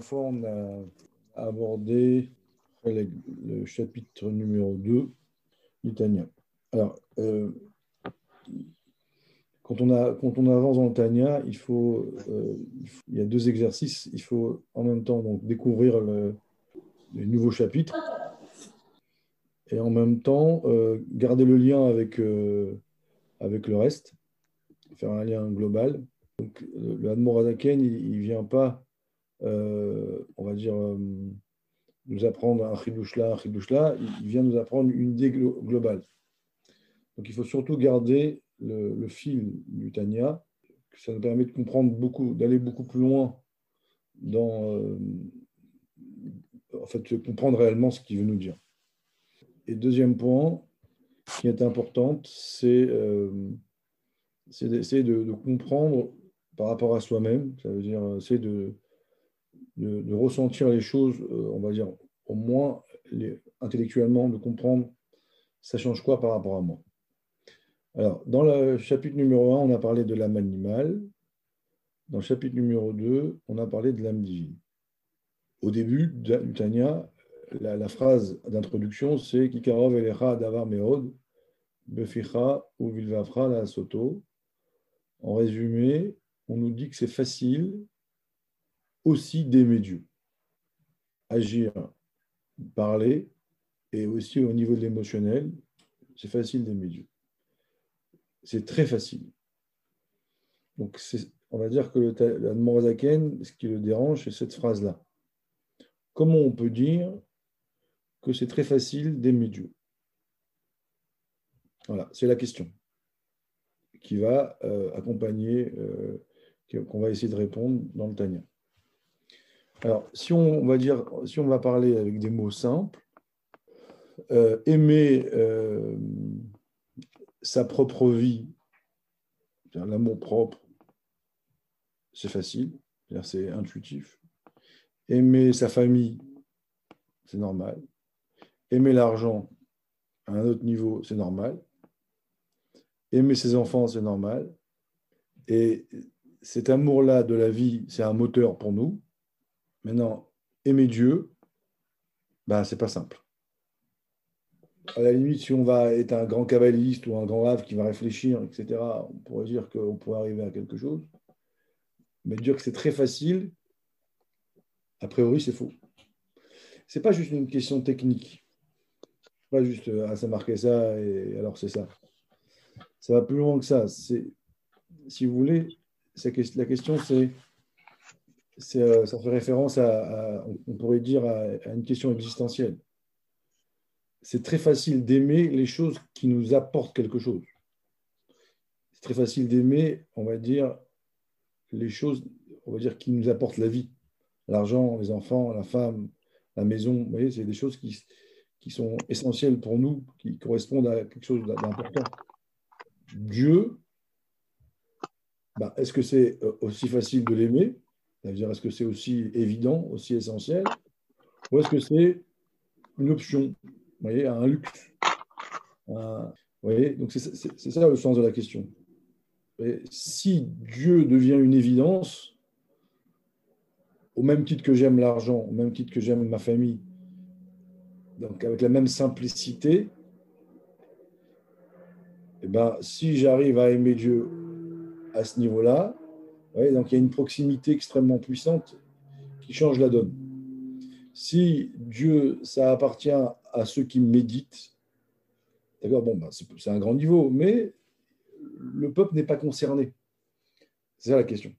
Fois, on a abordé le chapitre numéro 2 du Tanya. Alors, euh, quand, on avance dans le faut, euh, il, y a deux exercices. Il faut en même temps découvrir le, les nouveaux chapitres et en même temps euh, garder le lien avec, le reste, faire un lien global. Donc, le Admorazaken, il ne vient pas euh, on va dire, euh, nous apprendre un chidouche là, un chidouche là, il vient nous apprendre une idée globale. Donc il faut surtout garder le, fil du Tanya, ça nous permet de comprendre beaucoup, d'aller beaucoup plus loin dans, euh, en fait, comprendre réellement ce qu'il veut nous dire. Et deuxième point qui est important, c'est d'essayer de, de, comprendre par rapport à soi-même, ça veut dire c'est de, de, ressentir les choses, euh, on va dire, au moins intellectuellement, de comprendre ça change quoi par rapport à moi. Alors, dans le chapitre numéro 1, on a parlé de l'âme animale. Dans le chapitre numéro 2, on a parlé de l'âme divine. Au début du Tanya, la, phrase d'introduction, c'est Kikarov elecha davar meod, ou vilvafra la soto. En résumé, on nous dit que c'est facile aussi d'aimer Dieu. Agir, parler, et aussi au niveau de l'émotionnel, c'est facile d'aimer Dieu. C'est très facile. Donc, on va dire que le ce qui le dérange, c'est cette phrase-là. Comment on peut dire que c'est très facile d'aimer Dieu? Voilà, c'est la question qui va euh, accompagner, euh, qu'on va essayer de répondre dans le Tanya. Alors, si on, va dire, si on va parler avec des mots simples, euh, aimer euh, sa propre vie, l'amour propre, c'est facile, c'est intuitif. Aimer sa famille, c'est normal. Aimer l'argent à un autre niveau, c'est normal. Aimer ses enfants, c'est normal. Et cet amour-là de la vie, c'est un moteur pour nous. Maintenant, aimer Dieu, ben, c'est pas simple. À la limite, si on va être un grand cabaliste ou un grand rave qui va réfléchir, etc., on pourrait dire qu'on pourrait arriver à quelque chose. Mais dire que c'est très facile, a priori, c'est faux. C'est pas juste une question technique. Pas juste, ah, ça marquait ça et alors c'est ça. Ça va plus loin que ça. Si vous voulez, la question c'est euh, ça fait référence à, on pourrait dire, à, une question existentielle. C'est très facile d'aimer les choses qui nous apportent quelque chose. C'est très facile d'aimer, on va dire, les choses, on va dire, qui nous apportent la vie. L'argent, les enfants, la femme, la maison, vous voyez, c'est des choses qui, qui sont essentielles pour nous, qui correspondent à quelque chose d'important. Dieu, bah, est-ce que c'est euh, aussi facile de l'aimer? C'est-à-dire, est-ce que c'est aussi évident, aussi essentiel, ou est-ce que c'est une option, voyez, un luxe voyez, donc c'est ça le sens de la question. si Dieu devient une évidence, au même titre que j'aime l'argent, au même titre que j'aime ma famille, donc avec la même simplicité, eh ben, si j'arrive à aimer Dieu à ce niveau-là, donc il y a une proximité extrêmement puissante qui change la donne. Si Dieu, ça appartient à ceux qui méditent, d'accord, bon, ben, c'est un grand niveau, mais le peuple n'est pas concerné. C'est ça la question.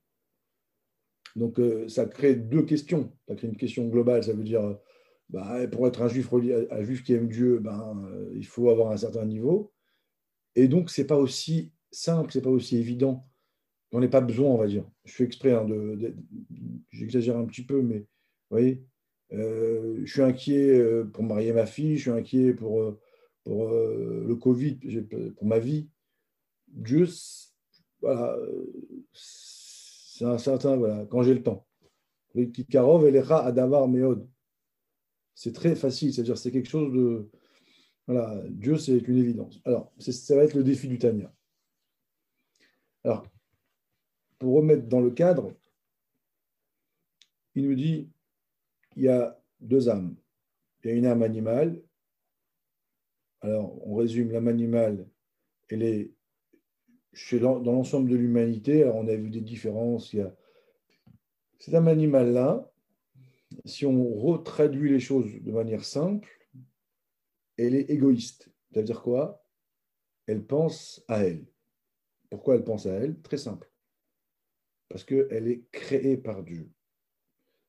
Donc euh, ça crée deux questions. Ça crée une question globale, ça veut dire, ben, pour être un juif, un juif qui aime Dieu, ben, euh, il faut avoir un certain niveau. Et donc, ce n'est pas aussi simple, ce n'est pas aussi évident on n'est pas besoin, on va dire. Je fais exprès, hein, j'exagère un petit peu, mais vous voyez, euh, je suis inquiet euh, pour marier ma fille, je suis inquiet pour, euh, le Covid, pour ma vie. Dieu, voilà, c'est un certain, voilà, quand j'ai le temps. Karov et à Adavar Meod. C'est très facile, c'est-à-dire c'est quelque chose de. Voilà, Dieu, c'est une évidence. Alors, ça va être le défi du Tania. Alors, pour remettre dans le cadre, il nous dit il y a deux âmes. Il y a une âme animale. Alors, on résume, l'âme animale, elle est dans l'ensemble de l'humanité. Alors, on a vu des différences. Il y a cette âme animale-là, si on retraduit les choses de manière simple, elle est égoïste. C'est-à-dire quoi? Elle pense à elle. Pourquoi elle pense à elle? Très simple. Parce qu'elle est créée par Dieu.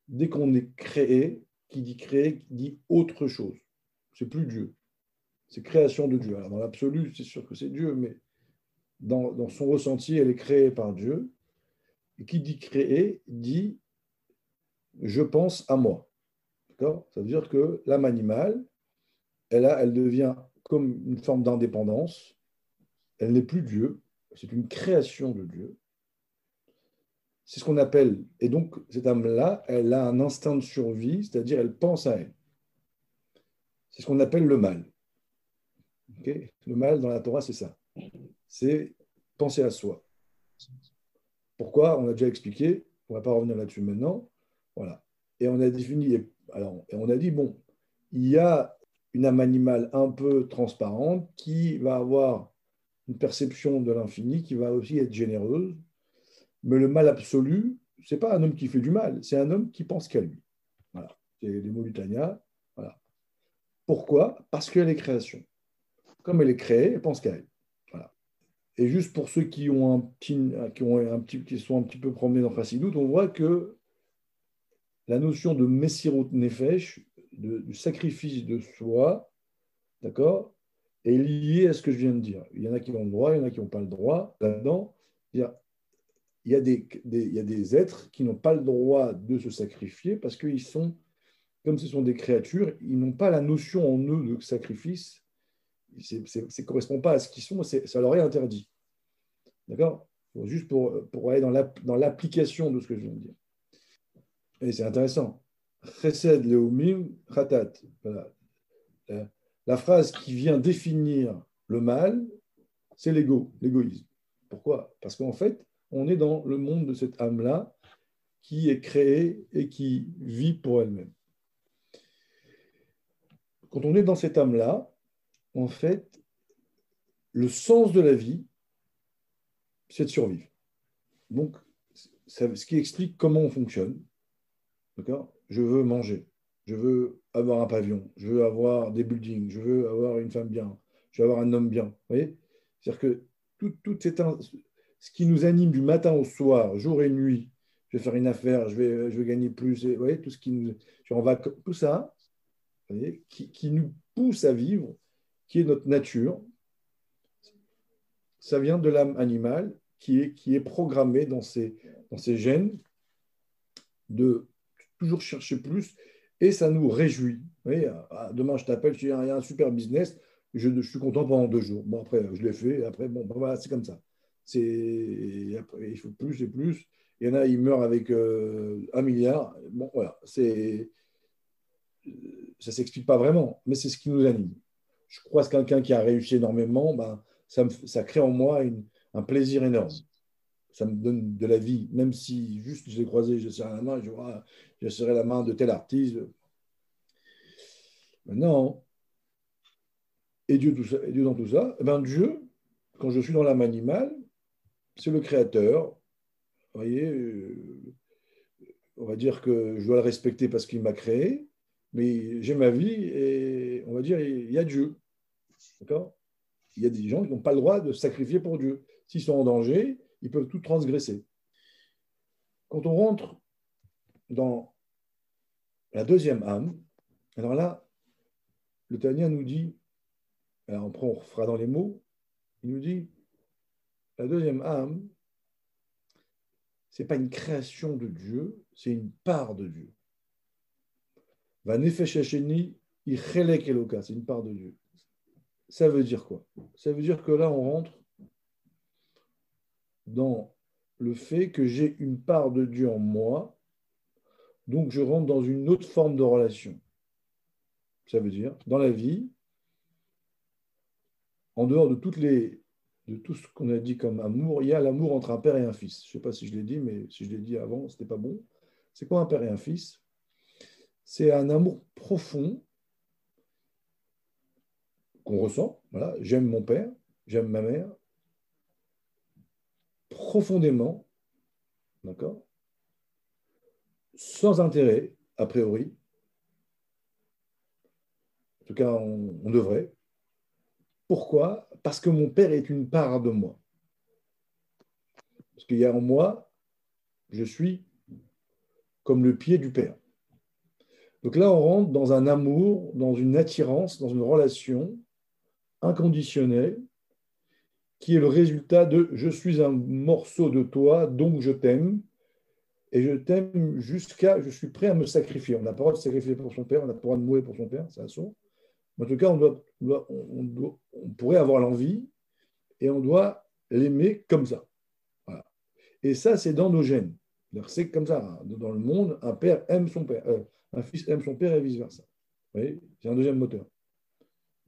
Dès qu'on est créé, qui dit créé, dit autre chose. C'est plus Dieu. C'est création de Dieu. Alors dans l'absolu, c'est sûr que c'est Dieu, mais dans, son ressenti, elle est créée par Dieu. Et qui dit créé dit je pense à moi. D'accord? Ça veut dire que l'âme animale, elle, a, elle devient comme une forme d'indépendance. Elle n'est plus Dieu. C'est une création de Dieu. C'est ce qu'on appelle, et donc cette âme-là, elle a un instinct de survie, c'est-à-dire elle pense à elle. C'est ce qu'on appelle le mal. le mal dans la Torah, c'est ça. C'est penser à soi. Pourquoi? On a déjà expliqué, on ne va pas revenir là-dessus maintenant. Voilà. Et on a défini, alors, et on a dit, bon, il y a une âme animale un peu transparente qui va avoir une perception de l'infini, qui va aussi être généreuse, mais le mal absolu, ce n'est pas un homme qui fait du mal, c'est un homme qui pense qu'à lui. Voilà. C'est les mots du Tanya. Voilà. Pourquoi? Parce qu'elle est création. Comme elle est créée, elle pense qu'à elle. Voilà. Et juste pour ceux qui ont un petit, qui ont un petit, qui sont un petit peu promenés dans Facidoute, on voit que la notion de Messirut Nefesh, de, du sacrifice de soi, d'accord, est liée à ce que je viens de dire. Il y en a qui ont le droit, il y en a qui n'ont pas le droit là-dedans il y a des, il y a des êtres qui n'ont pas le droit de se sacrifier parce qu'ils sont, comme ce sont des créatures, ils n'ont pas la notion en eux de sacrifice. Ça ne correspond pas à ce qu'ils sont, ça leur est interdit. D'accord? Juste pour, pour aller dans l'application de ce que je viens de dire. Et c'est intéressant. Chesed leumim khatat. La phrase qui vient définir le mal, c'est l'ego, l'égoïsme. Pourquoi? Parce qu'en fait, on est dans le monde de cette âme-là qui est créée et qui vit pour elle-même. Quand on est dans cette âme-là, en fait, le sens de la vie, c'est de survivre. Donc, ce qui explique comment on fonctionne. Je veux manger, je veux avoir un pavillon, je veux avoir des buildings, je veux avoir une femme bien, je veux avoir un homme bien. C'est-à-dire que toute cette, ce qui nous anime du matin au soir, jour et nuit, je vais faire une affaire, je vais, je vais gagner plus, vous voyez, tout ce qui nous, va, tout ça, qui, qui, nous pousse à vivre, qui est notre nature, ça vient de l'âme animale qui est, qui est programmée dans ses, dans gènes de toujours chercher plus et ça nous réjouit. Voyez, ah, demain je t'appelle, il y a un super business, je, je, suis content pendant deux jours. Bon, après, je l'ai fait, après, bon, ben voilà, c'est comme ça c'est il faut plus et plus. Il y en a, ils meurent avec euh, un milliard. Bon, voilà, c'est ça s'explique pas vraiment, mais c'est ce qui nous anime. Je crois que quelqu'un qui a réussi énormément, ben, ça, ça crée en moi une, un plaisir énorme. Ça me donne de la vie, même si juste je l'ai croisé, je serre la main, je, serrai la main de tel artiste. Maintenant, et Dieu, tout ça, et Dieu dans tout ça, eh ben Dieu, quand je suis dans l'âme animale, c'est le créateur. Vous voyez, euh, on va dire que je dois le respecter parce qu'il m'a créé, mais j'ai ma vie et on va dire, il y a Dieu. D'accord? Il y a des gens qui n'ont pas le droit de sacrifier pour Dieu. S'ils sont en danger, ils peuvent tout transgresser. Quand on rentre dans la deuxième âme, alors là, le Tania nous dit, alors on, on fera dans les mots, il nous dit la deuxième âme, ce n'est pas une création de Dieu, c'est une part de Dieu. C'est une part de Dieu. Ça veut dire quoi? Ça veut dire que là, on rentre dans le fait que j'ai une part de Dieu en moi, donc je rentre dans une autre forme de relation. Ça veut dire, dans la vie, en dehors de toutes les de tout ce qu'on a dit comme amour, il y a l'amour entre un père et un fils. Je ne sais pas si je l'ai dit, mais si je l'ai dit avant, ce n'était pas bon. C'est quoi un père et un fils? C'est un amour profond qu'on ressent. Voilà, j'aime mon père, j'aime ma mère, profondément, d'accord? Sans intérêt, a priori. En tout cas, on, devrait. Pourquoi? Parce que mon père est une part de moi. Parce qu'il y a en moi, je suis comme le pied du père. Donc là, on rentre dans un amour, dans une attirance, dans une relation inconditionnelle qui est le résultat de je suis un morceau de toi, donc je t'aime. Et je t'aime jusqu'à je suis prêt à me sacrifier. On pas le droit de sacrifier pour son père, on pas le droit de mourir pour son père, c'est un son. En tout cas, on, pourrait avoir l'envie et on doit l'aimer comme ça. Et ça, c'est dans nos gènes. C'est comme ça. Hein. Dans le monde, un père aime son père, euh, un fils aime son père et vice-versa. C'est un deuxième moteur.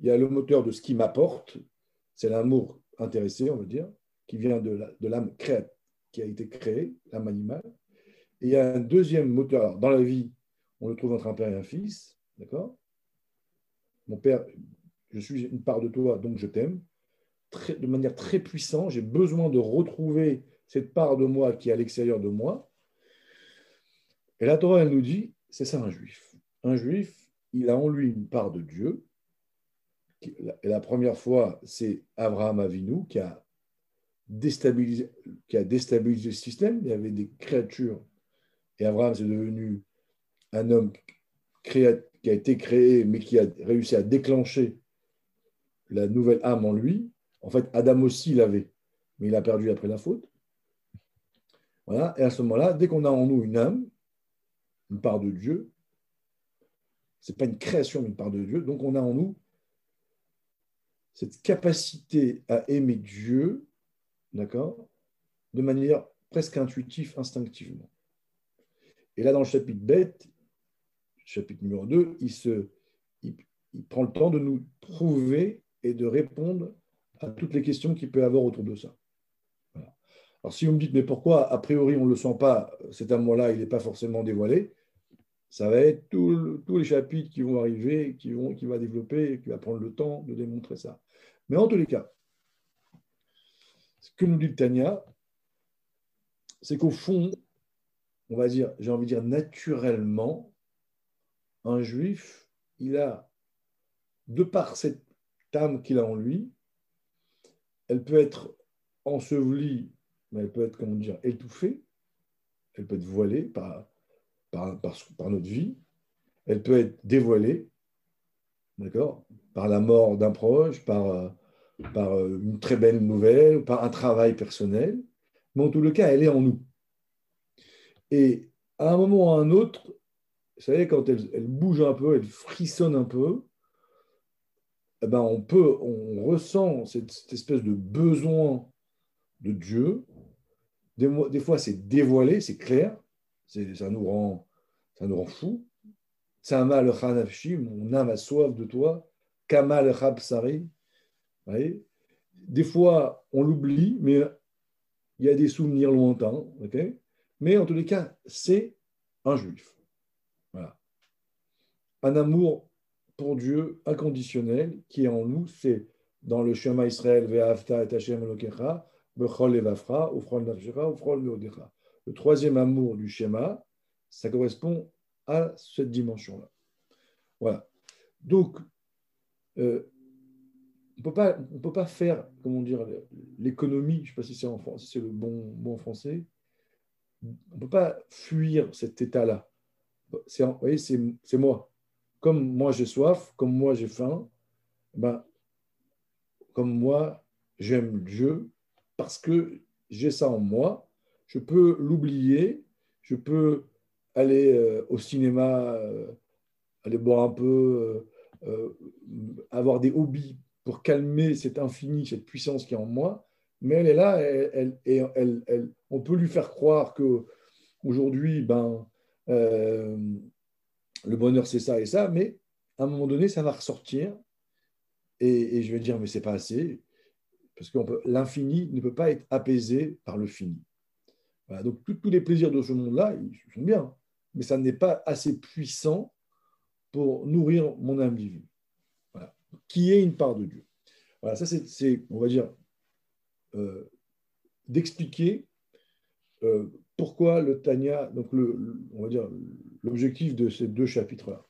Il y a le moteur de ce qui m'apporte, c'est l'amour intéressé, on veut dire, qui vient de l'âme créate, qui a été créée, l'âme animale. Et il y a un deuxième moteur. dans la vie, on le trouve entre un père et un fils, d'accord? Mon père, je suis une part de toi, donc je t'aime. De manière très puissante, j'ai besoin de retrouver cette part de moi qui est à l'extérieur de moi. Et la Torah, elle nous dit, c'est ça un juif. Un juif, il a en lui une part de Dieu, et la première fois, c'est Abraham Avinu qui a, déstabilisé, qui a déstabilisé le système. Il y avait des créatures. Et Abraham, c'est devenu un homme qui a été créé, mais qui a réussi à déclencher la nouvelle âme en lui. En fait, Adam aussi l'avait, mais il a perdu après la faute. Voilà. Et à ce moment-là, dès qu'on a en nous une âme, une part de Dieu, ce n'est pas une création, mais une part de Dieu, donc on a en nous cette capacité à aimer Dieu, d'accord, de manière presque intuitive, instinctivement. Et là, dans le chapitre bête, chapitre numéro 2, il, prend le temps de nous prouver et de répondre à toutes les questions qu'il peut avoir autour de ça. Alors, si vous me dites, mais pourquoi, a priori, on ne le sent pas, cet amour-là, il n'est pas forcément dévoilé, ça va être tous les chapitres qui vont arriver, qui, vont, qui va développer, qui va prendre le temps de démontrer ça. Mais en tous les cas, ce que nous dit Tania, c'est qu'au fond, on va dire, j'ai envie de dire naturellement, un juif, il a, de par cette âme qu'il a en lui, elle peut être ensevelie, mais elle peut être, comment dire, étouffée, elle peut être voilée par, notre vie, elle peut être dévoilée, d'accord Par la mort d'un proche, par, euh, euh, une très belle nouvelle, par un travail personnel. Mais en tout le cas, elle est en nous. Et à un moment ou à un autre, vous savez, quand elle, bouge un peu, elle frissonne un peu, eh ben on peut, on ressent cette, espèce de besoin de Dieu. Des, fois, c'est dévoilé, c'est clair, ça nous rend, ça nous rend fou. Tzama le mon âme a soif de toi. Kama le Des fois, on l'oublie, mais il y a des souvenirs lointains. mais en tous les cas, c'est un juif. Un amour pour Dieu inconditionnel qui est en nous, c'est dans le Shema Israël, Ve'afta et Hashem Elokecha, Bechol Evafra, Meodecha. Le troisième amour du schéma, ça correspond à cette dimension-là. Voilà. Donc, euh, on ne peut pas faire, comment dire, l'économie, je ne sais pas si c'est en français, c'est le bon, bon français, on ne peut pas fuir cet état-là. Vous voyez, c'est, moi. Comme moi j'ai soif, comme moi j'ai faim, ben, comme moi j'aime Dieu, parce que j'ai ça en moi, je peux l'oublier, je peux aller euh, au cinéma, euh, aller boire un peu, euh, avoir des hobbies pour calmer cet infini, cette puissance qui est en moi. Mais elle est là, elle, elle, elle, on peut lui faire croire que aujourd'hui, ben, le bonheur c'est ça et ça, mais à un moment donné, ça va ressortir. Et, je vais dire, mais c'est pas assez, parce que l'infini ne peut pas être apaisé par le fini. donc tous les plaisirs de ce monde-là, ils sont bien mais ça n'est pas assez puissant pour nourrir mon âme divine. Qui est une part de Dieu. Voilà, ça c'est, on va dire, euh, d'expliquer euh, pourquoi le Tanya, donc le, on va dire l'objectif de ces deux chapitres-là.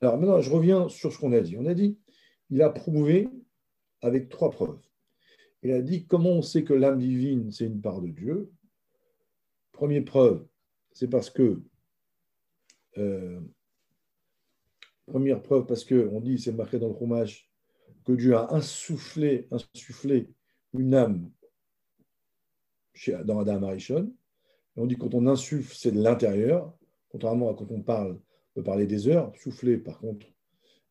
Alors maintenant, je reviens sur ce qu'on a dit. On a dit, il a prouvé avec trois preuves. Il a dit comment on sait que l'âme divine, c'est une part de Dieu? Première preuve, c'est parce que euh, première preuve, parce qu'on dit, c'est marqué dans le fromage, que Dieu a insufflé, insufflé une âme chez, dans Adam Arishon. On dit quand on insuffle, c'est de l'intérieur, contrairement à quand on parle, on peut parler des heures. Souffler, par contre,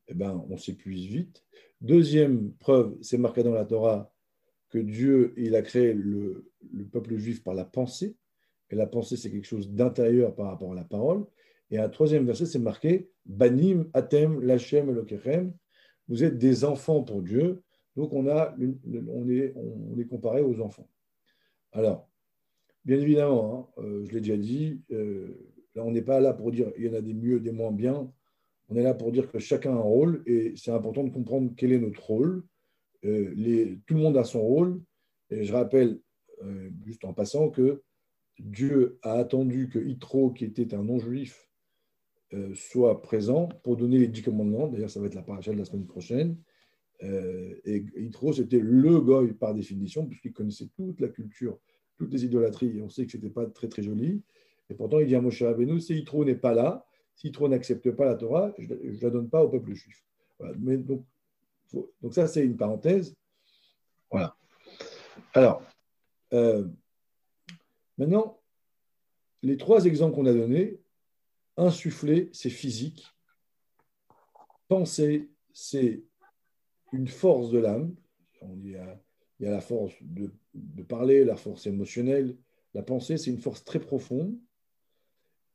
eh ben, on s'épuise vite. Deuxième preuve, c'est marqué dans la Torah que Dieu il a créé le, le peuple juif par la pensée. Et la pensée, c'est quelque chose d'intérieur par rapport à la parole. Et un troisième verset, c'est marqué Banim, Atem, Lachem, Elokechem. Vous êtes des enfants pour Dieu. Donc, on, est, on est comparé aux enfants. Alors, bien évidemment, hein, euh, je l'ai déjà dit, euh, là, on n'est pas là pour dire il y en a des mieux, des moins bien. On est là pour dire que chacun a un rôle et c'est important de comprendre quel est notre rôle. Euh, tout le monde a son rôle. Et je rappelle, juste en passant, que Dieu a attendu que Yitro, qui était un non-juif, soit présent pour donner les dix commandements. D'ailleurs, ça va être la paracha de la semaine prochaine. Et Yitro, c'était le goy par définition, puisqu'il connaissait toute la culture, toutes les idolâtries. On sait que ce n'était pas très, très joli. Et pourtant, il dit à Moshe Rabbeinu, si Yitro n'est pas là, si Yitro n'accepte pas la Torah, je ne la donne pas au peuple juif. Mais donc, donc ça, c'est une parenthèse. Voilà. Alors, euh, maintenant, les trois exemples qu'on a donnés, Insuffler, c'est physique. Penser, c'est une force de l'âme. Il y, a, la force de, parler, la force émotionnelle. La pensée, c'est une force très profonde.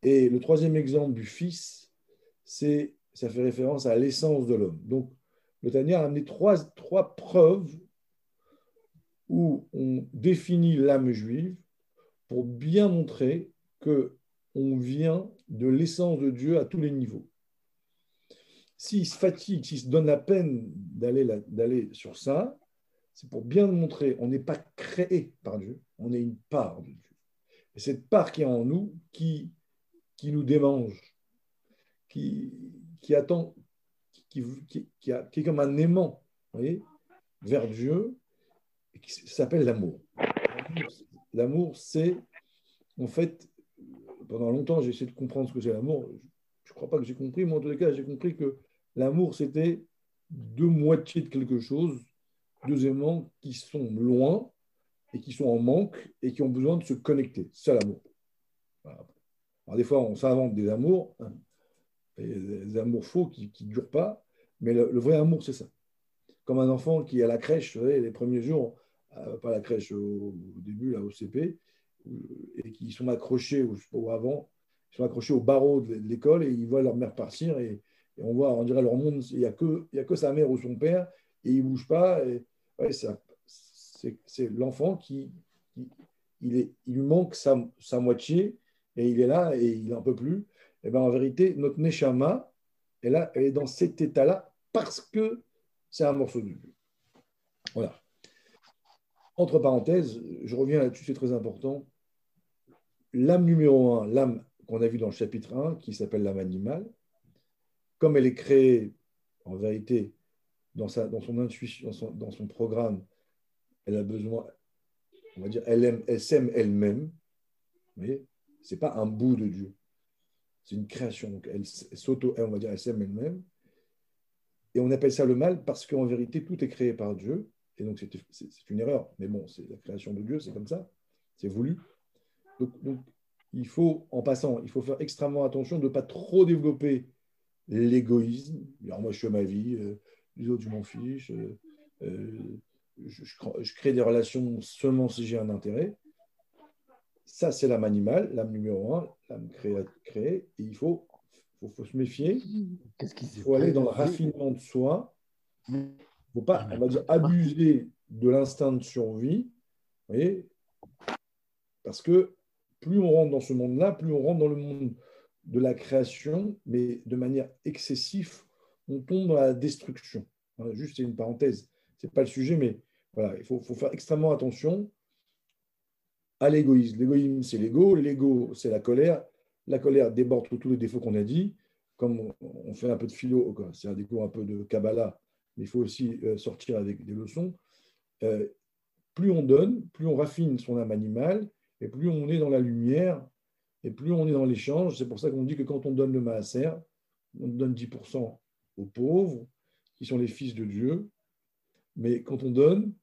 Et le troisième exemple du Fils, c'est ça fait référence à l'essence de l'homme. Donc, le Tania a amené trois, trois preuves où on définit l'âme juive pour bien montrer que on vient de l'essence de Dieu à tous les niveaux. S'il se fatigue, s'il se donne la peine d'aller sur ça, c'est pour bien montrer, on n'est pas créé par Dieu, on est une part de Dieu. Et cette part qui est en nous, qui, qui nous démange, qui, qui attend, qui, qui, qui, est comme un aimant voyez, vers Dieu, et qui s'appelle l'amour. L'amour, c'est en fait pendant longtemps, j'ai essayé de comprendre ce que c'est l'amour. Je ne crois pas que j'ai compris, mais en tous les cas, j'ai compris que l'amour, c'était deux moitiés de quelque chose, deux aimants qui sont loin et qui sont en manque et qui ont besoin de se connecter. C'est l'amour. Alors, des fois, on s'invente des amours, hein, des amours faux qui ne durent pas, mais le, vrai amour, c'est ça. Comme un enfant qui est à la crèche, les premiers jours, euh, pas la crèche au, début, là, au CP, et qui sont accrochés, ou, avant, ils sont accrochés au barreau de l'école et ils voient leur mère partir et, on voit, on dirait leur monde, il n'y a, que, a que sa mère ou son père et ils ne bougent pas. Ouais, c'est l'enfant qui, il, est, lui manque sa, moitié et il est là et il n'en peut plus. Et ben, en vérité, notre Neshama, elle, là, elle est dans cet état-là parce que c'est un morceau de Dieu. Voilà. Entre parenthèses, je reviens là-dessus, c'est très important. L'âme numéro un, l'âme qu'on a vue dans le chapitre 1, qui s'appelle l'âme animale, comme elle est créée, en vérité, dans, sa, dans son intuition, dans son, programme, elle a besoin, on va dire, elle, aime, elle s'aime elle-même. Mais ce n'est pas un bout de Dieu. C'est une création. Donc elle s'auto, on va dire, elle s'aime elle-même. Et on appelle ça le mal parce qu'en vérité, tout est créé par Dieu. Et donc, c'est une erreur. Mais bon, c'est la création de Dieu, c'est comme ça. C'est voulu. Donc, il faut, en passant, il faut faire extrêmement attention de ne pas trop développer l'égoïsme. Alors, moi, je fais ma vie, euh, les autres, je m'en fiche. Euh, euh, je, crée des relations seulement si j'ai un intérêt. Ça, c'est l'âme animale, l'âme numéro un, l'âme créée. Et il faut, faut, se méfier. Il faut aller dans le raffinement de soi ne faut pas, on va dire, abuser de l'instinct de survie, vous voyez, parce que plus on rentre dans ce monde-là, plus on rentre dans le monde de la création, mais de manière excessive, on tombe dans la destruction. juste, c'est une parenthèse. Ce n'est pas le sujet, mais voilà, il faut, faire extrêmement attention à l'égoïsme. L'égoïsme, c'est l'ego. L'ego, c'est la colère. La colère déborde tous les défauts qu'on a dit. Comme on fait un peu de philo, c'est un décours un peu de Kabbalah, mais il faut aussi euh, sortir avec des leçons. Euh, plus on donne, plus on raffine son âme animale, et plus on est dans la lumière, et plus on est dans l'échange. C'est pour ça qu'on dit que quand on donne le maaser, on donne 10% aux pauvres, qui sont les fils de Dieu. Mais quand on donne,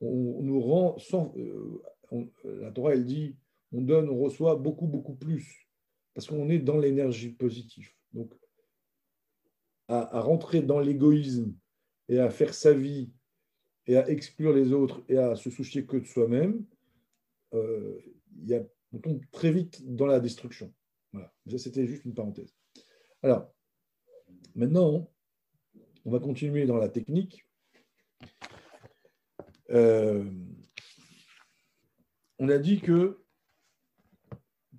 on, nous rend sans. Euh, la Torah, elle dit on donne, on reçoit beaucoup, beaucoup plus, parce qu'on est dans l'énergie positive. Donc, à, rentrer dans l'égoïsme et à faire sa vie et à exclure les autres et à se soucier que de soi-même, euh, on tombe très vite dans la destruction. Voilà. Ça, c'était juste une parenthèse. Alors, maintenant, on va continuer dans la technique. Euh, on a dit que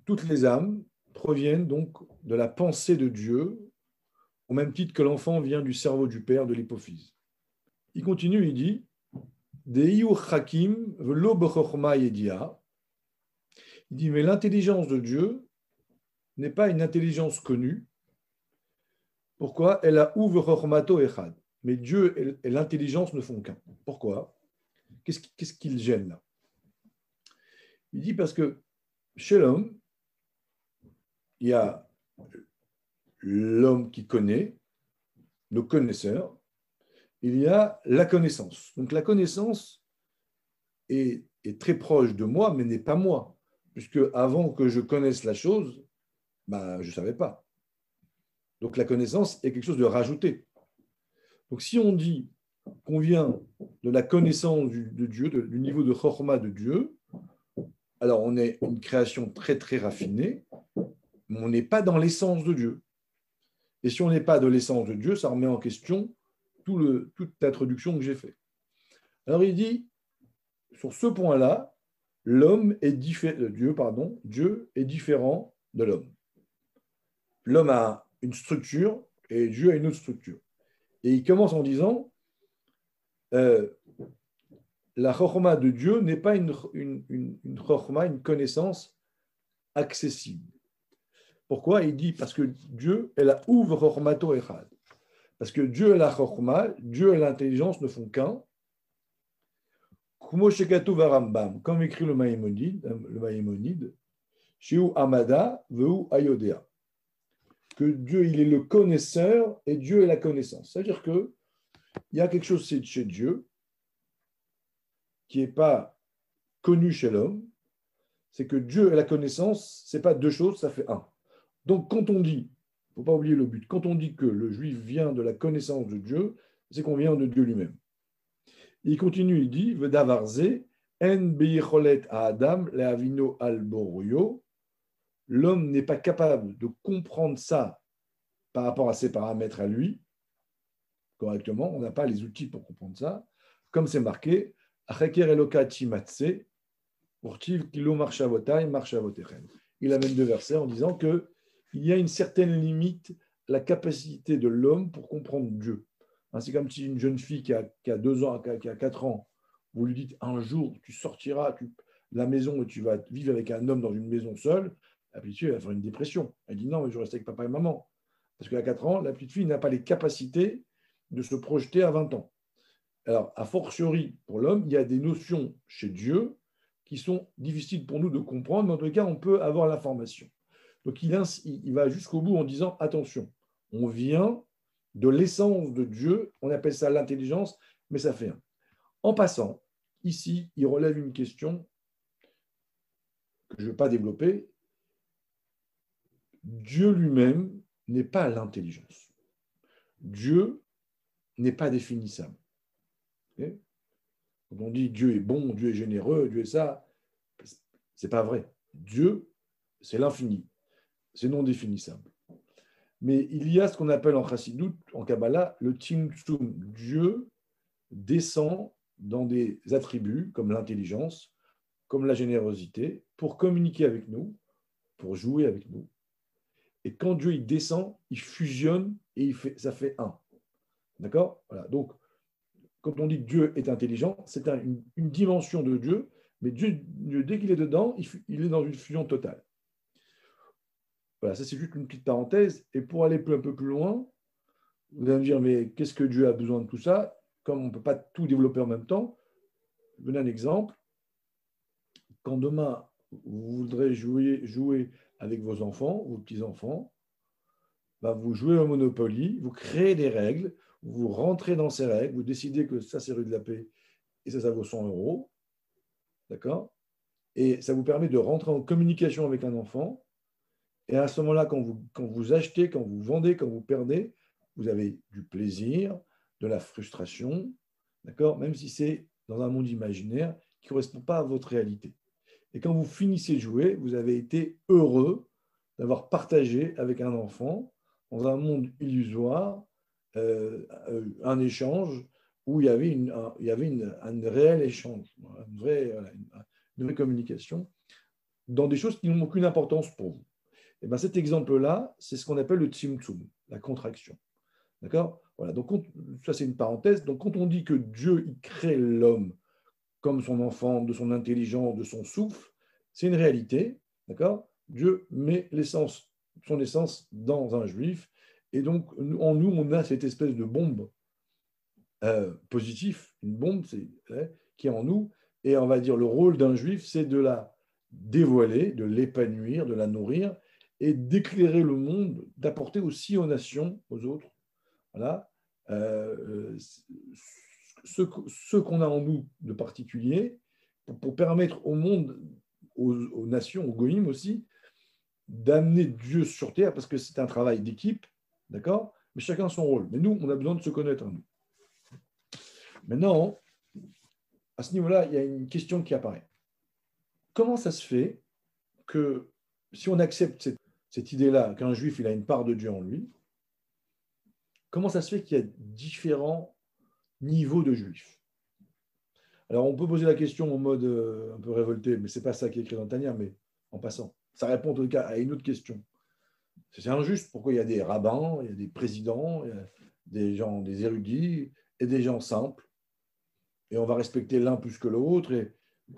toutes les âmes proviennent donc de la pensée de Dieu, au même titre que l'enfant vient du cerveau du père, de l'hypophyse. Il continue, il dit il dit, mais l'intelligence de Dieu n'est pas une intelligence connue. Pourquoi? Elle a ouvre echad. Mais Dieu et l'intelligence ne font qu'un. Pourquoi? Qu'est-ce qu'il gêne là? Il dit parce que chez l'homme, il y a l'homme qui connaît, le connaisseur, il y a la connaissance. Donc la connaissance est, très proche de moi, mais n'est pas moi, puisque avant que je connaisse la chose, bah, je ne savais pas. Donc la connaissance est quelque chose de rajouté. Donc si on dit qu'on vient de la connaissance de Dieu, du niveau de chorma de Dieu, alors on est une création très très raffinée, mais on n'est pas dans l'essence de Dieu. Et si on n'est pas de l'essence de Dieu, ça remet en question toute l'introduction que j'ai faite. Alors il dit, sur ce point-là, l'homme est différent, euh, Dieu, pardon, Dieu est différent de l'homme. L'homme a structure et Dieu a une autre structure. Et il commence en disant, euh, la chorma de Dieu n'est pas une, une, une, une une connaissance accessible. Pourquoi Il dit parce que Dieu est la ouvre chormato echad. Parce que Dieu et la chorma, Dieu et l'intelligence ne font qu'un. Comme écrit le Maïmonide, le Maïmonide, Amada, Veu Ayodea. Que Dieu, il est le connaisseur et Dieu est la connaissance. C'est-à-dire que il y a quelque chose chez Dieu qui n'est pas connu chez l'homme, c'est que Dieu et la connaissance, ce n'est pas deux choses, ça fait un. Donc quand on dit ne faut pas oublier le but. Quand on dit que le juif vient de la connaissance de Dieu, c'est qu'on vient de Dieu lui-même. Il continue, il dit Vedavarze, en à Adam, leavino alborio. L'homme n'est pas capable de comprendre ça par rapport à ses paramètres à lui correctement. On n'a pas les outils pour comprendre ça. Comme c'est marqué, il amène deux versets en disant que il y a une certaine limite la capacité de l'homme pour comprendre Dieu. Hein, c'est comme si une jeune fille qui a, qui deux ans, qui a, quatre ans, vous lui dites un jour, tu sortiras de la maison et tu vas vivre avec un homme dans une maison seule, petite fille va faire une dépression. Elle dit non, mais je reste avec papa et maman. Parce qu'à 4 ans, la petite fille n'a pas les capacités de se projeter à 20 ans. Alors, a fortiori, pour l'homme, il y a des notions chez Dieu qui sont difficiles pour nous de comprendre, mais en tout cas, on peut avoir l'information. Donc il, il va jusqu'au bout en disant attention, on vient de l'essence de Dieu, on appelle ça l'intelligence, mais ça fait un. En passant, ici, il relève une question que je ne vais pas développer. Dieu lui-même n'est pas l'intelligence. Dieu n'est pas définissable. Quand on dit Dieu est bon, Dieu est généreux, Dieu est ça, c'est pas vrai. Dieu, c'est l'infini c'est non définissable. Mais il y a ce qu'on appelle en Chassidut, en Kabbalah, le Timtsum. Dieu descend dans des attributs comme l'intelligence, comme la générosité, pour communiquer avec nous, pour jouer avec nous. Et quand Dieu il descend, il fusionne et il fait, ça fait un. D'accord? Voilà. Donc, quand on dit que Dieu est intelligent, c'est une, dimension de Dieu, mais Dieu, dès qu'il est dedans, il, est dans une fusion totale. Voilà, ça c'est juste une petite parenthèse. Et pour aller un peu plus loin, vous allez me dire, mais qu'est-ce que Dieu a besoin de tout ça? Comme on ne peut pas tout développer en même temps, je vous un exemple. Quand demain, vous voudrez jouer avec vos enfants, vos petits-enfants, bah, vous jouez au Monopoly, vous créez des règles, vous rentrez dans ces règles, vous décidez que ça c'est rue de la paix et ça, ça vaut 100 euros. D'accord? Et ça vous permet de rentrer en communication avec un enfant. Et à ce moment-là, quand vous, quand vous achetez, quand vous vendez, quand vous perdez, vous avez du plaisir, de la frustration, d'accord? Même si c'est dans un monde imaginaire qui ne correspond pas à votre réalité. Et quand vous finissez de jouer, vous avez été heureux d'avoir partagé avec un enfant dans un monde illusoire euh, un échange où il y avait, une, un, réel échange, une vraie, communication dans des choses qui n'ont aucune importance pour vous. Et bien cet exemple-là, c'est ce qu'on appelle le tzimtzum, la contraction. D'accord? Voilà, donc ça c'est une parenthèse. Donc quand on dit que Dieu il crée l'homme comme son enfant, de son intelligence, de son souffle, c'est une réalité. D'accord? Dieu met l'essence, son essence dans un juif. Et donc, en nous, on a cette espèce de bombe euh, positive, une bombe hein, qui est en nous. Et on va dire, le rôle d'un juif, c'est de la dévoiler, de l'épanouir, de la nourrir et d'éclairer le monde, d'apporter aussi aux nations, aux autres, voilà, euh, ce, qu'on a en nous de particulier, pour, permettre au monde, aux, nations, aux goïms aussi, d'amener Dieu sur terre, parce que c'est un travail d'équipe, d'accord? Mais chacun son rôle. Mais nous, on a besoin de se connaître, nous. Maintenant, à ce niveau-là, il y a une question qui apparaît. Comment ça se fait que si on accepte cette, cette idée-là, qu'un juif, il a une part de Dieu en lui, Comment ça se fait qu'il y a différents niveaux de juifs Alors, on peut poser la question en mode euh, un peu révolté, mais ce n'est pas ça qui est écrit dans Tania, mais en passant. Ça répond en tout cas à une autre question. C'est injuste. Pourquoi il y a des rabbins, il y a des présidents, il y a des gens, des érudits et des gens simples? Et on va respecter l'un plus que l'autre. Et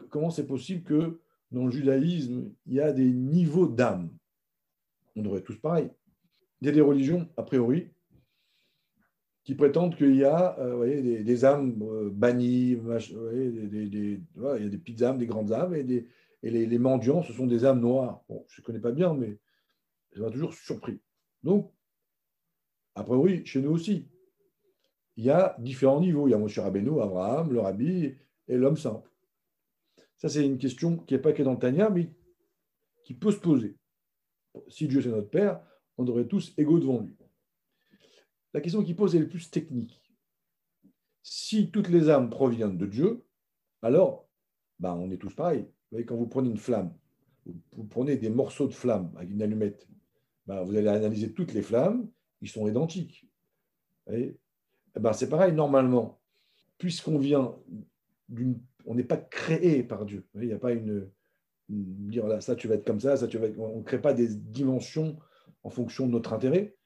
comment c'est possible que dans le judaïsme, il y a des niveaux d'âme? On devrait tous pareil. Il y a des religions, a priori, qui prétendent qu'il y a euh, des, âmes euh, bannies, des, il y a des petites âmes, des grandes âmes, et, des, et les, mendiants, ce sont des âmes noires. Bon, je ne connais pas bien, mais ça m'a toujours surpris. Donc, après, oui, chez nous aussi, il y a différents niveaux. Il y a Moshe Rabbeinu, Abraham, le Rabbi et l'homme simple. Ça, c'est une question qui n'est pas que dans Tania, mais qui peut se poser. Si Dieu c'est notre Père, on devrait tous égaux devant lui la question qui pose est le plus technique. Si toutes les âmes proviennent de Dieu, alors ben, on est tous pareils. Quand vous prenez une flamme, vous prenez des morceaux de flamme avec une allumette, ben, vous allez analyser toutes les flammes, ils sont identiques. Eh ben, c'est pareil, normalement, puisqu'on vient d'une. On n'est pas créé par Dieu. Il n'y a pas une. dire là, ça tu vas être comme ça, ça tu vas On ne crée pas des dimensions en fonction de notre intérêt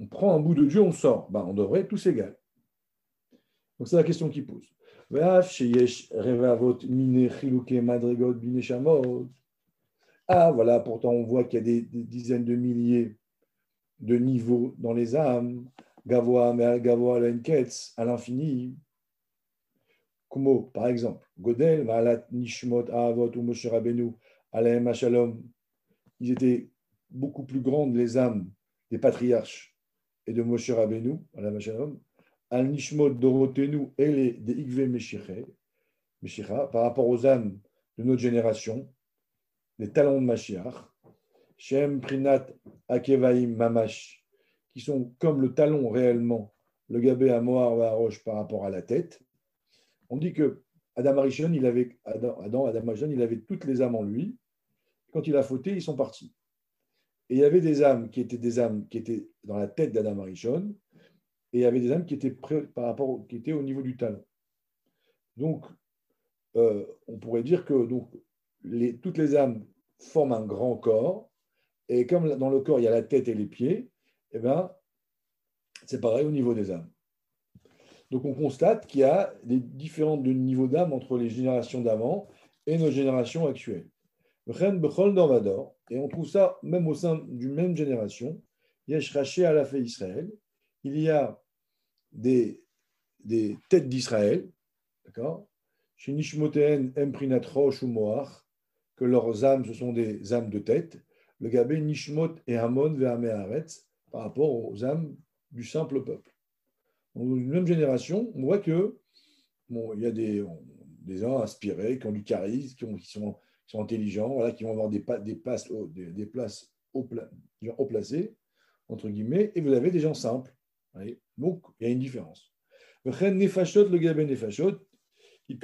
on prend un bout de Dieu, on sort. Ben, on devrait tous égaux. Donc c'est la question qui pose. Ah, voilà, pourtant on voit qu'il y a des, dizaines de milliers de niveaux dans les âmes. Gavoa, Gavoa, à l'infini. Kumo, par exemple, Godel, Malat, Nishmot, Avot ou Moshe Rabbeinu, Alaim Shalom. Ils étaient beaucoup plus grandes, les âmes des patriarches de Moshe Rabbeinu, al Nishmot Dorotenu et de Igve Meshicha, par rapport aux âmes de notre génération, les talons de Mashiach, Shem Prinat Akevaim Mamash, qui sont comme le talon réellement, le gabé à Roche par rapport à la tête. On dit que Adam Arishon, il avait, Adam, Adam, Adam il avait toutes les âmes en lui. Quand il a fauté, ils sont partis. Et il y avait des âmes qui étaient des âmes qui étaient dans la tête d'Adam Arishon, et il y avait des âmes qui étaient par rapport qui étaient au niveau du talon. Donc, euh, on pourrait dire que donc, les, toutes les âmes forment un grand corps, Et comme dans le corps, il y a la tête et les pieds, eh ben, c'est pareil au niveau des âmes. Donc on constate qu'il y a des différents niveaux d'âme entre les générations d'avant et nos générations actuelles. Et on trouve ça même au sein d'une même génération. Yesh à la fait Israël. Il y a des, des têtes d'Israël, d'accord? Chez Nishmoten, Emprinat Rosh ou Moach, que leurs âmes, ce sont des âmes de tête. Le Gabé Nishmot et Hamon Ve'ameharetz, par rapport aux âmes du simple peuple. Dans une même génération, on voit que bon, il y a des, des gens inspirés, qui ont du charisme, qui, ont, qui, sont, sont, intelligents, voilà, qui vont avoir des, des places, des, places haut, haut placées, entre guillemets, et vous avez des gens simples. Donc, il y a une différence. le gabé nefashot, il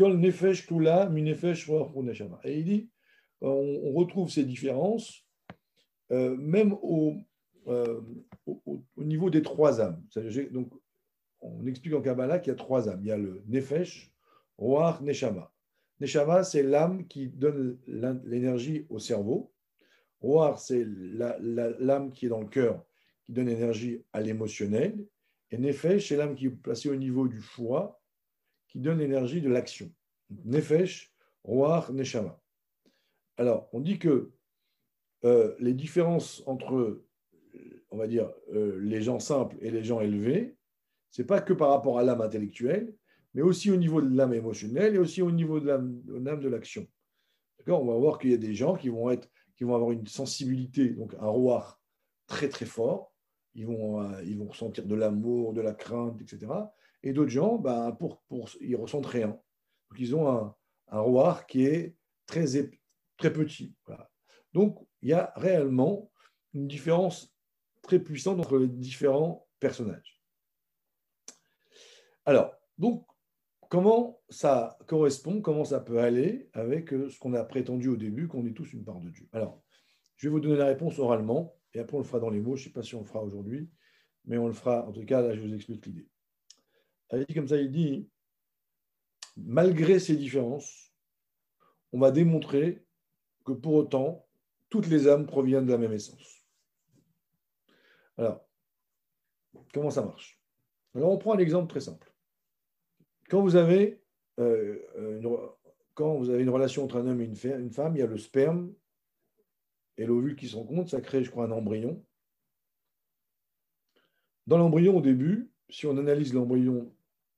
Et il dit, on, retrouve ces différences euh, même au, euh, au, niveau des trois âmes. Donc, on explique en Kabbalah qu'il y a trois âmes. Il y a le Nefesh, Roar, Neshama. Neshama, c'est l'âme qui donne l'énergie au cerveau. Roar, c'est l'âme qui est dans le cœur, qui donne l'énergie à l'émotionnel. Et Nefesh, c'est l'âme qui est placée au niveau du foie, qui donne l'énergie de l'action. Nefesh, Roar, Neshama. Alors, on dit que euh, les différences entre, on va dire, euh, les gens simples et les gens élevés, ce n'est pas que par rapport à l'âme intellectuelle, mais aussi au niveau de l'âme émotionnelle et aussi au niveau de l'âme de l'action. On va voir qu'il y a des gens qui vont, être, qui vont avoir une sensibilité, donc un roi très très fort. Ils vont, euh, ils vont ressentir de l'amour, de la crainte, etc. Et d'autres gens, ben, pour, pour, ils ressentent rien. Donc ils ont un, un roi qui est très, très petit. Donc il y a réellement une différence très puissante entre les différents personnages. Alors, donc, comment ça correspond, comment ça peut aller avec euh, ce qu'on a prétendu au début, qu'on est tous une part de Dieu Alors, je vais vous donner la réponse oralement, et après on le fera dans les mots. Je ne sais pas si on le fera aujourd'hui, mais on le fera. En tout cas, là, je vous explique l'idée. Comme ça, il dit, malgré ces différences, on va démontrer que pour autant, toutes les âmes proviennent de la même essence. Alors, comment ça marche? Alors, on prend un exemple très simple quand vous avez, euh, une, quand vous avez une relation entre un homme et une, femme, il y a le sperme et l'ovule qui se rencontrent, ça crée, je crois, un embryon. Dans l'embryon, au début, si on analyse l'embryon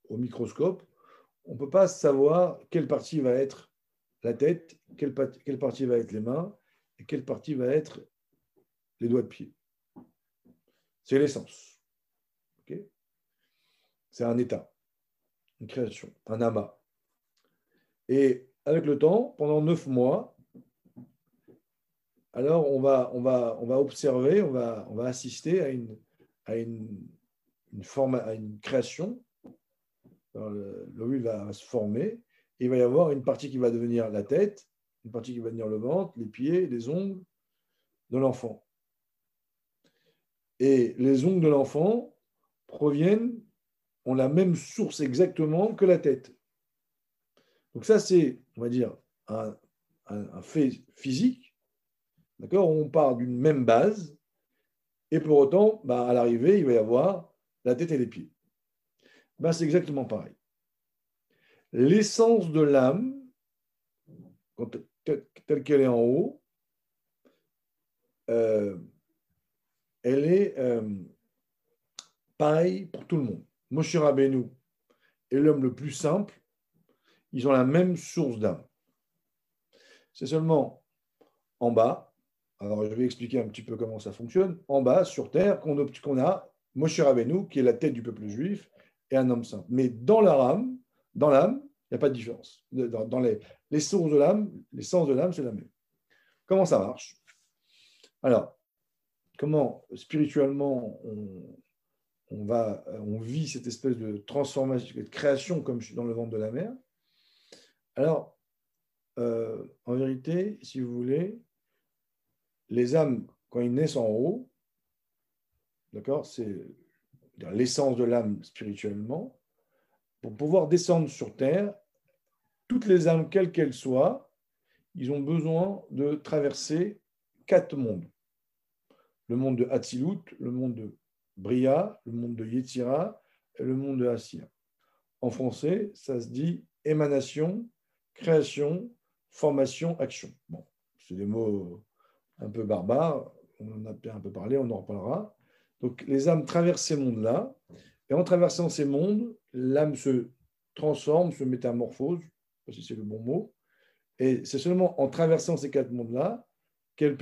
au microscope, on ne peut pas savoir quelle partie va être la tête, quelle, quelle partie va être les mains et quelle partie va être les doigts de pied. C'est l'essence. c'est un état une création, un amas. Et avec le temps, pendant neuf mois, alors on va, on va, on va observer, on va, on va assister à une, à une, une, forme, à une création. L'ovule va se former et il va y avoir une partie qui va devenir la tête, une partie qui va devenir le ventre, les pieds, les ongles de l'enfant. Et les ongles de l'enfant proviennent la même source exactement que la tête. Donc ça, c'est, on va dire, un, fait physique. D'accord? On part d'une même base, et pour autant, bah, à l'arrivée, il va y avoir la tête et les pieds. Ben, c'est exactement pareil. L'essence de l'âme, telle qu'elle est en haut, euh, elle est euh, pareille pour tout le monde. Moshe Rabbeinu est l'homme le plus simple, ils ont la même source d'âme. C'est seulement en bas, alors je vais expliquer un petit peu comment ça fonctionne, en bas, sur terre, qu'on a Moshe Rabbeinu, qui est la tête du peuple juif, et un homme simple. Mais dans l'âme, dans l'âme, il n'y a pas de différence. Dans, les, les, sources de l'âme, l'essence de l'âme, c'est la même. Comment ça marche? Alors, comment spirituellement on, on, va, on vit cette espèce de transformation, de création comme je suis dans le ventre de la mer. Alors, euh, en vérité, si vous voulez, les âmes, quand ils naissent en haut, d'accord, c'est l'essence de l'âme spirituellement, pour pouvoir descendre sur terre, toutes les âmes, quelles qu'elles soient, ils ont besoin de traverser quatre mondes. le monde de Hatzilut, le monde de Bria, le monde de Yetzira et le monde de Asiya. En français, ça se dit émanation, création, formation, action. Bon, c'est des mots un peu barbares, on en a un peu parlé, on en reparlera. Donc les âmes traversent ces mondes-là, et en traversant ces mondes, l'âme se transforme, se métamorphose, si c'est le bon mot, et c'est seulement en traversant ces quatre mondes-là qu'elle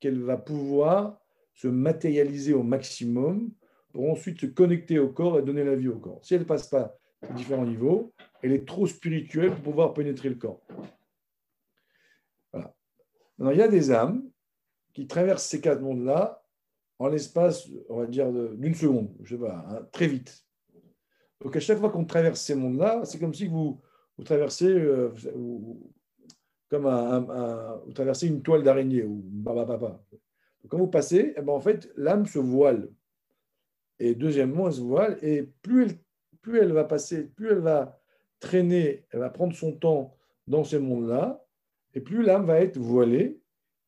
qu'elle va pouvoir se matérialiser au maximum pour ensuite se connecter au corps et donner la vie au corps. Si elle ne passe pas à différents niveaux, elle est trop spirituelle pour pouvoir pénétrer le corps. Voilà. il y a des âmes qui traversent ces quatre mondes-là en l'espace, on va dire, d'une seconde, je sais pas, hein, très vite. Donc à chaque fois qu'on traverse ces mondes-là, c'est comme si vous, vous traversez euh, comme un, vous une toile d'araignée ou baba papa. Quand vous passez, eh ben, en fait, l'âme se voile. Et deuxièmement, elle se voile. Et plus elle, va passer, plus elle va traîner, elle va prendre son temps dans ces mondes-là, et plus l'âme va être voilée.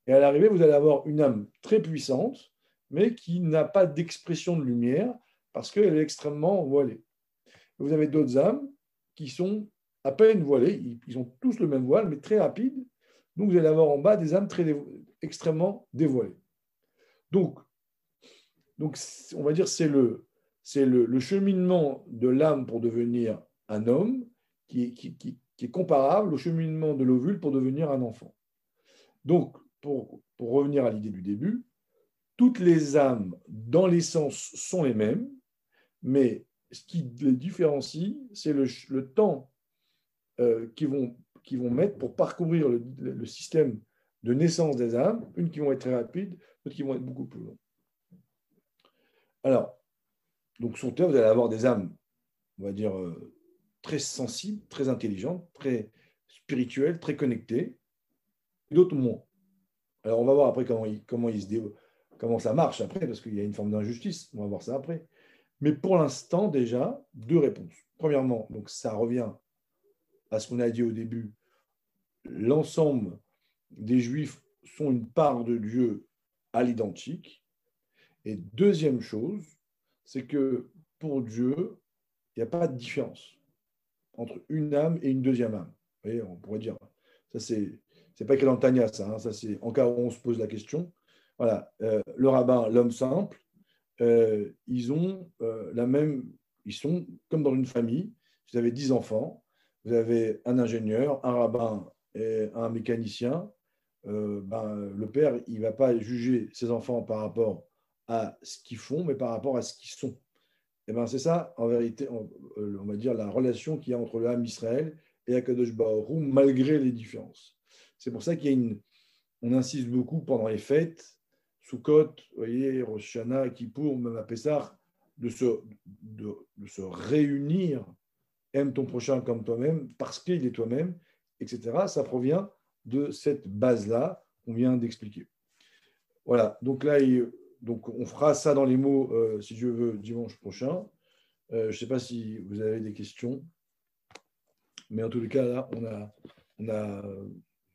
Et à l'arrivée, vous allez avoir une âme très puissante, mais qui n'a pas d'expression de lumière parce qu'elle est extrêmement voilée. Vous avez d'autres âmes qui sont à peine voilés, ils ont tous le même voile, mais très rapide. Donc, vous allez avoir en bas des âmes extrêmement dévoilées. Donc, on va dire c'est le, c'est le, cheminement de l'âme pour devenir un homme qui, est comparable au cheminement de l'ovule pour devenir un enfant. Donc, pour, revenir à l'idée du début, toutes les âmes dans l'essence sont les mêmes, mais ce qui les différencie, c'est le, temps euh, qui, vont, qui vont mettre pour parcourir le, système de naissance des âmes, une qui vont être très rapides, d'autres qui vont être beaucoup plus longues. Alors, donc sur Terre, vous allez avoir des âmes, on va dire, euh, très sensibles, très intelligentes, très spirituelles, très connectées, d'autres moins. Alors, on va voir après comment, se comment ça marche après, parce qu'il y a une forme d'injustice, on va voir ça après. Mais pour l'instant, déjà, deux réponses. Premièrement, donc ça revient à ce qu'on a dit au début, l'ensemble des Juifs sont une part de Dieu à l'identique. Et deuxième chose, c'est que pour Dieu, il n'y a pas de différence entre une âme et une deuxième âme. Vous voyez, on pourrait dire, ça c'est, c'est pas Tanya, ça, hein, ça c'est en cas où on se pose la question. Voilà, euh, le rabbin, l'homme simple, euh, ils ont euh, la même, ils sont comme dans une famille. Vous avez dix enfants, vous avez un ingénieur, un rabbin et un mécanicien, euh, ben, le père, il ne va pas juger ses enfants par rapport à ce qu'ils font, mais par rapport à ce qu'ils sont. Et ben, c'est ça, en vérité, on, euh, va dire la relation qu'il y a entre l'âme Israël et Akadosh Baruch malgré les différences. C'est pour ça qu'il y a une, on insiste beaucoup pendant les fêtes, vous voyez, Rosh Hashanah, Kippour, même à Pessah, de se, de, de se réunir aime ton prochain comme toi-même parce qu'il est toi-même, etc. Ça provient de cette base-là qu'on vient d'expliquer. Voilà, donc là, donc on fera ça dans les mots, euh, si je veux, dimanche prochain. Euh, je ne sais pas si vous avez des questions, mais en tous les cas, là, on a, on a,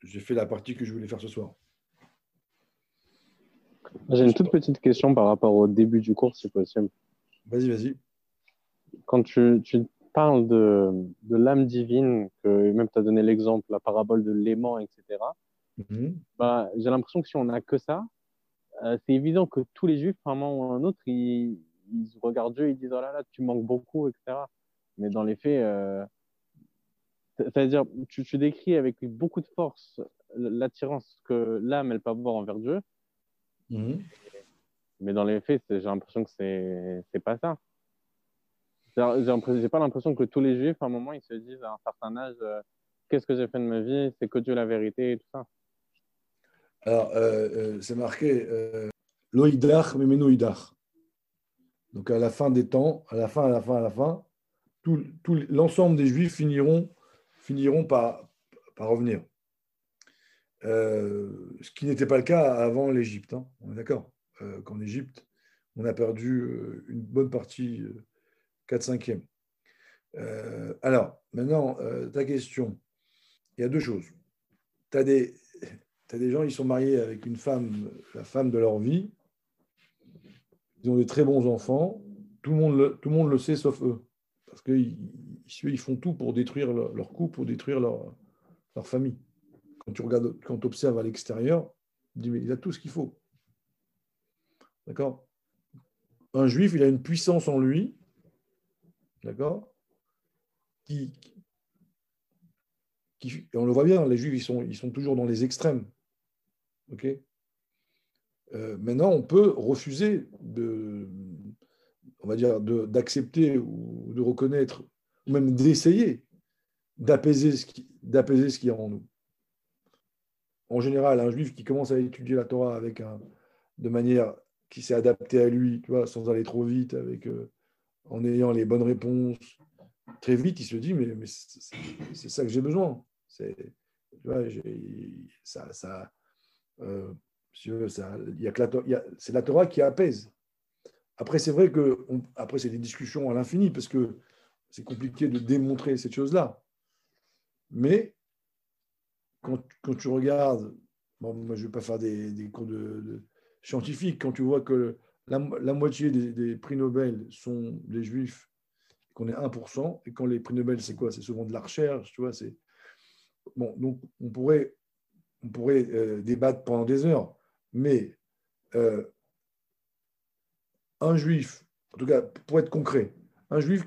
j'ai fait la partie que je voulais faire ce soir. J'ai une toute petite question par rapport au début du cours, si possible. Vas-y, vas-y. Quand tu, tu parle de, de l'âme divine, que même tu as donné l'exemple, la parabole de l'aimant, etc., mhm. bah, j'ai l'impression que si on n'a que ça, euh, c'est évident que tous les juifs, à un moment ou à un autre, ils, ils regardent Dieu ils disent Oh là là, tu manques beaucoup, etc. Mais dans les faits, euh, c'est-à-dire, tu, tu, décris avec beaucoup de force l'attirance que l'âme, elle peut avoir envers Dieu. Mhm. Mais dans les faits, j'ai l'impression que c'est pas ça. J'ai pas l'impression que tous les juifs, à un moment, ils se disent à un certain âge euh, Qu'est-ce que j'ai fait de ma vie? C'est que Dieu la vérité et tout ça. Alors, euh, euh, c'est marqué Loïdach, Memenoïdach. Donc, à la fin des temps, à la fin, à la fin, à la fin, tout, tout l'ensemble des juifs finiront, finiront par, par revenir. ce qui n'était pas le cas avant l'Égypte. Hein. On est d'accord Qu'en Égypte, on a perdu une bonne partie 4-5e. Euh, alors, maintenant, euh, ta question. Il y a deux choses. Tu as, des gens, ils sont mariés avec une femme, la femme de leur vie. Ils ont des très bons enfants. Tout le monde le, tout le, monde le sait sauf eux. Parce qu'ils ils font tout pour détruire leur, couple, pour détruire leur, leur famille. Quand tu regardes, quand observes à l'extérieur, tu dis, mais il a tout ce qu'il faut. D'accord? Un juif, il a une puissance en lui, d'accord? On le voit bien, les juifs, ils sont, toujours dans les extrêmes. Euh, maintenant, on peut refuser de, on va dire, d'accepter ou de reconnaître, ou même d'essayer d'apaiser ce qui, d'apaiser ce qui est en nous. En général, un juif qui commence à étudier la Torah de manière qui s'est adaptée à lui, tu sans aller trop vite, avec, euh, en ayant les bonnes réponses, très vite, il se dit, mais, mais c'est ça que j'ai besoin. C'est, ça, ça, euh, ça, y a que la, c'est la Torah qui apaise. Après, c'est vrai que, après, c'est des discussions à l'infini, parce que c'est compliqué de démontrer cette chose-là. Mais quand, quand, tu regardes, bon, moi je ne vais pas faire des, cours de, scientifiques, quand tu vois que la, moitié des, prix Nobel sont des juifs, qu'on est 1%, et quand les prix Nobel, c'est quoi? C'est souvent de la recherche. Bon, donc on pourrait, on pourrait euh, débattre pendant des heures, mais euh, un juif, en tout cas pour être concret, un juif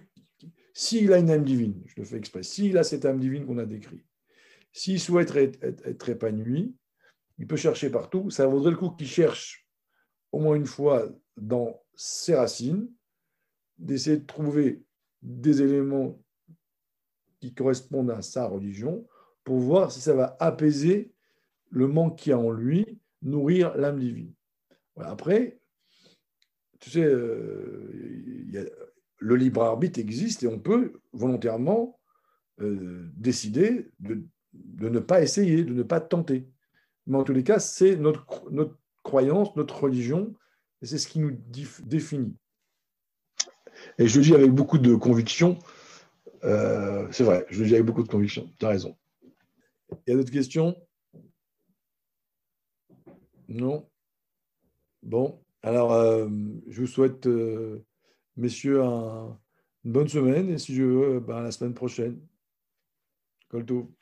s'il a une âme divine, je le fais exprès, s'il a cette âme divine qu'on a décrite, s'il souhaite être, épanoui, il peut chercher partout. Ça vaudrait le coup qu'il cherche au moins une fois dans ses racines, d'essayer de trouver des éléments qui correspondent à sa religion pour voir si ça va apaiser le manque qu'il y a en lui, nourrir l'âme divine. Après, tu sais, euh, le libre arbitre existe et on peut volontairement euh, décider de, ne pas essayer, de ne pas tenter. Mais en tous les cas, c'est notre croyance, notre religion, et c'est ce qui nous définit. Et je le dis avec beaucoup de conviction, euh, c'est vrai, je le dis avec beaucoup de conviction, tu as raison. Il y a d'autres questions? Non? Bon, alors euh, je vous souhaite messieurs, une bonne semaine et si je veux, ben, la semaine prochaine. Colto.